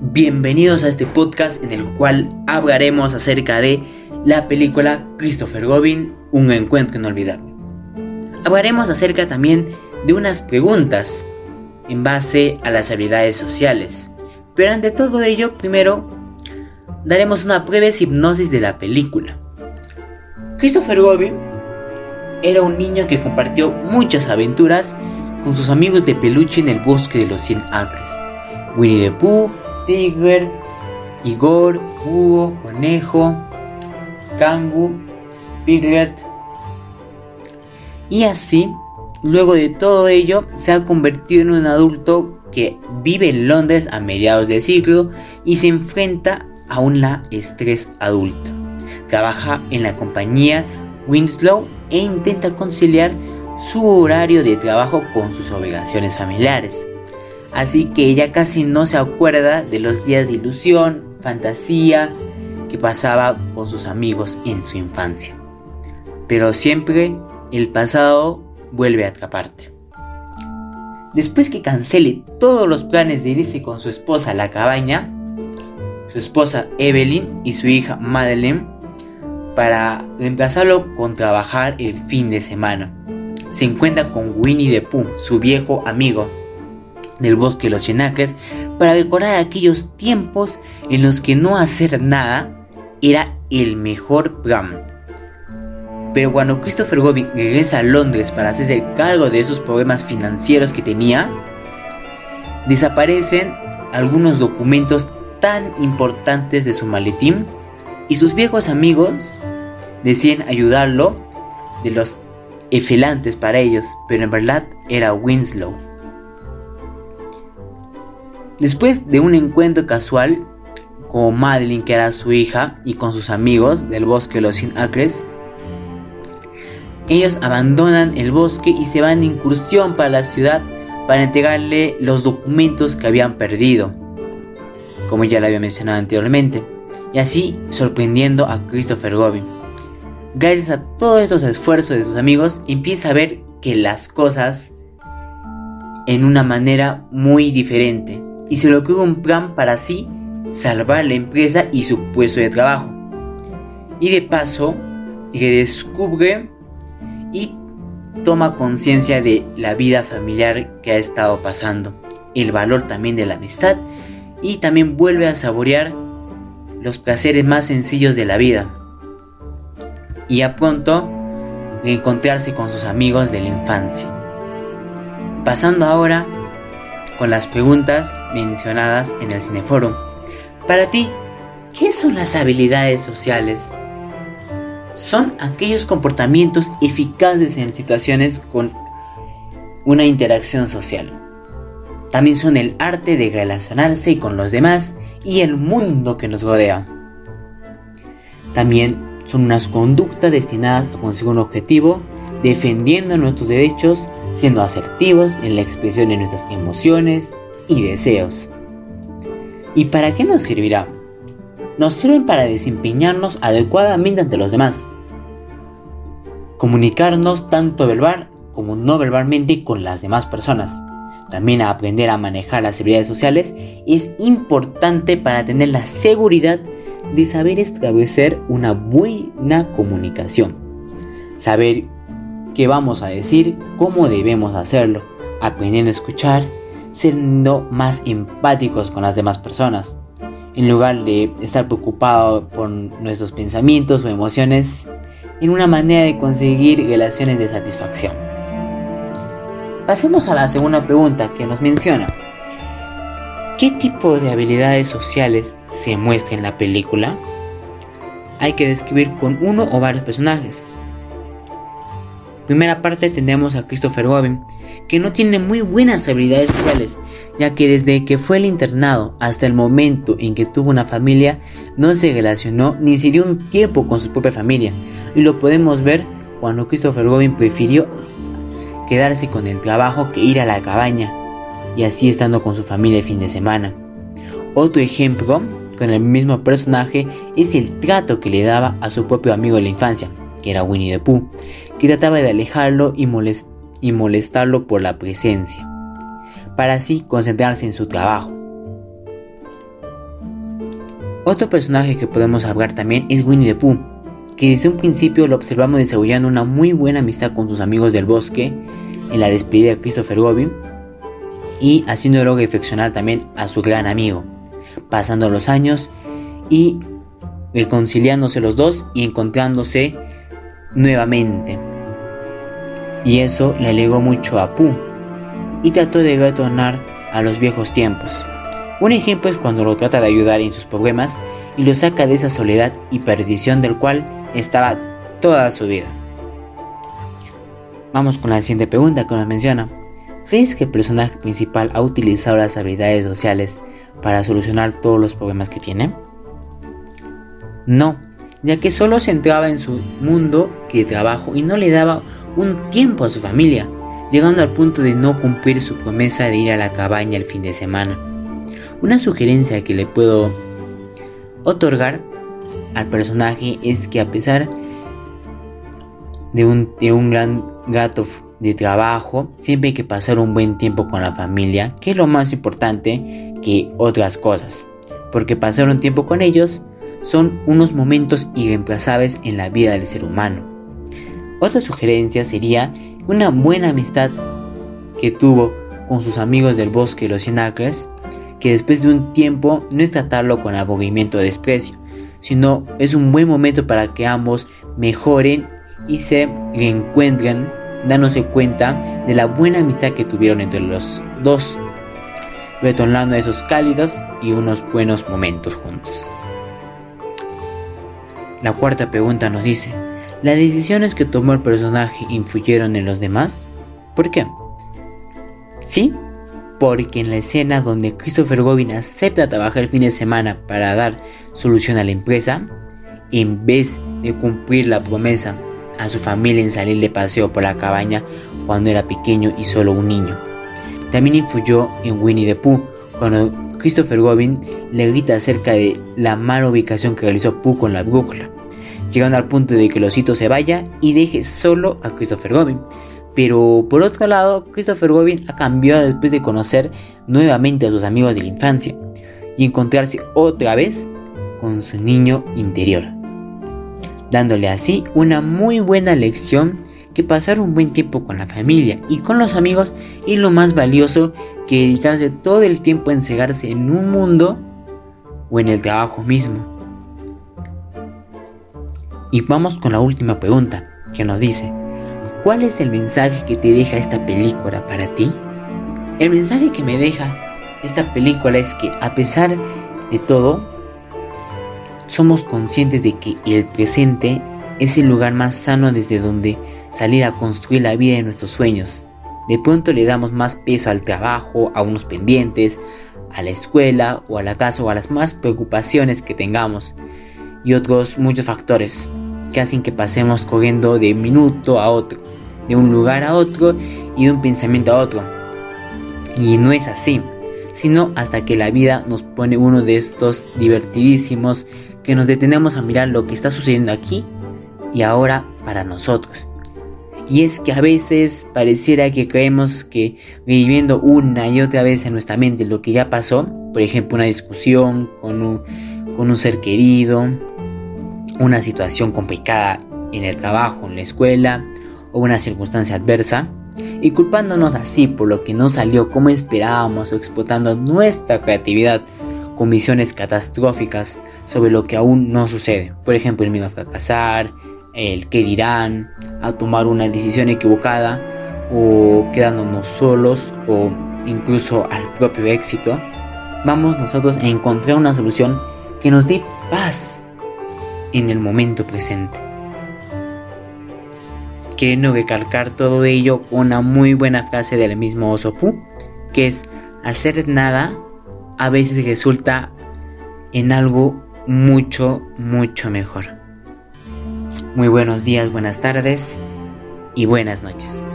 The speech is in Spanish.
Bienvenidos a este podcast en el cual hablaremos acerca de la película Christopher Robin, un encuentro inolvidable. Hablaremos acerca también de unas preguntas en base a las habilidades sociales. Pero ante todo ello, primero daremos una breve hipnosis de la película. Christopher Robin era un niño que compartió muchas aventuras con sus amigos de peluche en el bosque de los 100 acres. Winnie the Pooh, Tiger, Igor, Hugo, Conejo, Kangu, Piglet. Y así, luego de todo ello, se ha convertido en un adulto que vive en Londres a mediados del siglo y se enfrenta a una estrés adulto. Trabaja en la compañía Winslow e intenta conciliar su horario de trabajo con sus obligaciones familiares. Así que ella casi no se acuerda de los días de ilusión, fantasía que pasaba con sus amigos en su infancia. Pero siempre el pasado vuelve a atraparte. Después que cancele todos los planes de irse con su esposa a la cabaña, su esposa Evelyn y su hija Madeleine, para reemplazarlo con trabajar el fin de semana se encuentra con Winnie the Pooh, su viejo amigo del bosque de los Chenacles, para recordar aquellos tiempos en los que no hacer nada era el mejor plan. Pero cuando Christopher Robin regresa a Londres para hacerse cargo de esos problemas financieros que tenía, desaparecen algunos documentos tan importantes de su maletín y sus viejos amigos deciden ayudarlo de los efilantes para ellos, pero en verdad era Winslow. Después de un encuentro casual con Madeline, que era su hija, y con sus amigos del bosque de los 100 acres, ellos abandonan el bosque y se van de incursión para la ciudad para entregarle los documentos que habían perdido, como ya lo había mencionado anteriormente, y así sorprendiendo a Christopher Robin. Gracias a todos estos esfuerzos de sus amigos, empieza a ver que las cosas en una manera muy diferente y se le ocurre un plan para así salvar la empresa y su puesto de trabajo. Y de paso, descubre y toma conciencia de la vida familiar que ha estado pasando, el valor también de la amistad y también vuelve a saborear los placeres más sencillos de la vida y a pronto encontrarse con sus amigos de la infancia. Pasando ahora con las preguntas mencionadas en el Cineforum. Para ti, ¿qué son las habilidades sociales? Son aquellos comportamientos eficaces en situaciones con una interacción social. También son el arte de relacionarse con los demás y el mundo que nos rodea. También son unas conductas destinadas a conseguir un objetivo, defendiendo nuestros derechos, siendo asertivos en la expresión de nuestras emociones y deseos. ¿Y para qué nos servirá? Nos sirven para desempeñarnos adecuadamente ante los demás, comunicarnos tanto verbal como no verbalmente con las demás personas. También aprender a manejar las habilidades sociales es importante para tener la seguridad de saber establecer una buena comunicación. Saber qué vamos a decir, cómo debemos hacerlo, aprendiendo a escuchar, siendo más empáticos con las demás personas. En lugar de estar preocupado por nuestros pensamientos o emociones, en una manera de conseguir relaciones de satisfacción. Pasemos a la segunda pregunta que nos menciona. ¿Qué tipo de habilidades sociales se muestra en la película? Hay que describir con uno o varios personajes. Primera parte tenemos a Christopher Robin, que no tiene muy buenas habilidades sociales, ya que desde que fue el internado hasta el momento en que tuvo una familia, no se relacionó ni se dio un tiempo con su propia familia, y lo podemos ver cuando Christopher Robin prefirió quedarse con el trabajo que ir a la cabaña, y así estando con su familia el fin de semana. Otro ejemplo con el mismo personaje es el trato que le daba a su propio amigo de la infancia, que era Winnie the Pooh, que trataba de alejarlo y, molestarlo por la presencia, para así concentrarse en su trabajo. Otro personaje que podemos hablar también es Winnie the Pooh, que desde un principio lo observamos desarrollando una muy buena amistad con sus amigos del bosque en la despedida de Christopher Robin y haciéndolo reflexionar también a su gran amigo, pasando los años y reconciliándose los dos y encontrándose nuevamente. Y eso le alegó mucho a Pooh y trató de retornar a los viejos tiempos. Un ejemplo es cuando lo trata de ayudar en sus problemas y lo saca de esa soledad y perdición del cual estaba toda su vida. Vamos con la siguiente pregunta que nos menciona. ¿Crees que el personaje principal ha utilizado las habilidades sociales para solucionar todos los problemas que tiene? No, ya que solo se entraba en su mundo de trabajo y no le daba un tiempo a su familia, llegando al punto de no cumplir su promesa de ir a la cabaña el fin de semana. Una sugerencia que le puedo otorgar al personaje es que a pesar de un, de un gran gato de trabajo, siempre hay que pasar un buen tiempo con la familia, que es lo más importante que otras cosas, porque pasar un tiempo con ellos son unos momentos irreemplazables en la vida del ser humano. Otra sugerencia sería una buena amistad que tuvo con sus amigos del bosque los Cien que después de un tiempo no es tratarlo con aburrimiento o desprecio, sino es un buen momento para que ambos mejoren y se reencuentren dándose cuenta de la buena amistad que tuvieron entre los dos, retornando esos cálidos y unos buenos momentos juntos. La cuarta pregunta nos dice, ¿las decisiones que tomó el personaje influyeron en los demás? ¿Por qué? Sí, porque en la escena donde Christopher Robin acepta trabajar el fin de semana para dar solución a la empresa, en vez de cumplir la promesa a su familia en salir de paseo por la cabaña cuando era pequeño y solo un niño. También influyó en Winnie the Pooh cuando Christopher Robin le grita acerca de la mala ubicación que realizó Pooh con la brújula, llegando al punto de que el osito se vaya y deje solo a Christopher Robin. Pero por otro lado, Christopher Robin ha cambiado después de conocer nuevamente a sus amigos de la infancia y encontrarse otra vez con su niño interior, dándole así una muy buena lección que pasar un buen tiempo con la familia y con los amigos es lo más valioso que dedicarse todo el tiempo a encegarse en un mundo o en el trabajo mismo. Y vamos con la última pregunta que nos dice, ¿Cuál es el mensaje que te deja esta película para ti? El mensaje que me deja esta película es que a pesar de todo, somos conscientes de que el presente es el lugar más sano desde donde salir a construir la vida de nuestros sueños. De pronto le damos más peso al trabajo, a unos pendientes, a la escuela o a la casa o a las más preocupaciones que tengamos y otros muchos factores que hacen que pasemos corriendo de minuto a otro de un lugar a otro y de un pensamiento a otro. Y no es así, sino hasta que la vida nos pone uno de estos divertidísimos que nos detenemos a mirar lo que está sucediendo aquí y ahora para nosotros. Y es que a veces pareciera que creemos que viviendo una y otra vez en nuestra mente lo que ya pasó, por ejemplo una discusión con un, con un ser querido, una situación complicada en el trabajo, en la escuela, o una circunstancia adversa, y culpándonos así por lo que no salió como esperábamos o explotando nuestra creatividad con visiones catastróficas sobre lo que aún no sucede. Por ejemplo, el miedo a fracasar, el qué dirán, a tomar una decisión equivocada o quedándonos solos o incluso al propio éxito. Vamos nosotros a encontrar una solución que nos dé paz en el momento presente queriendo recalcar todo ello una muy buena frase del mismo Osopu, que es hacer nada a veces resulta en algo mucho, mucho mejor. Muy buenos días, buenas tardes y buenas noches.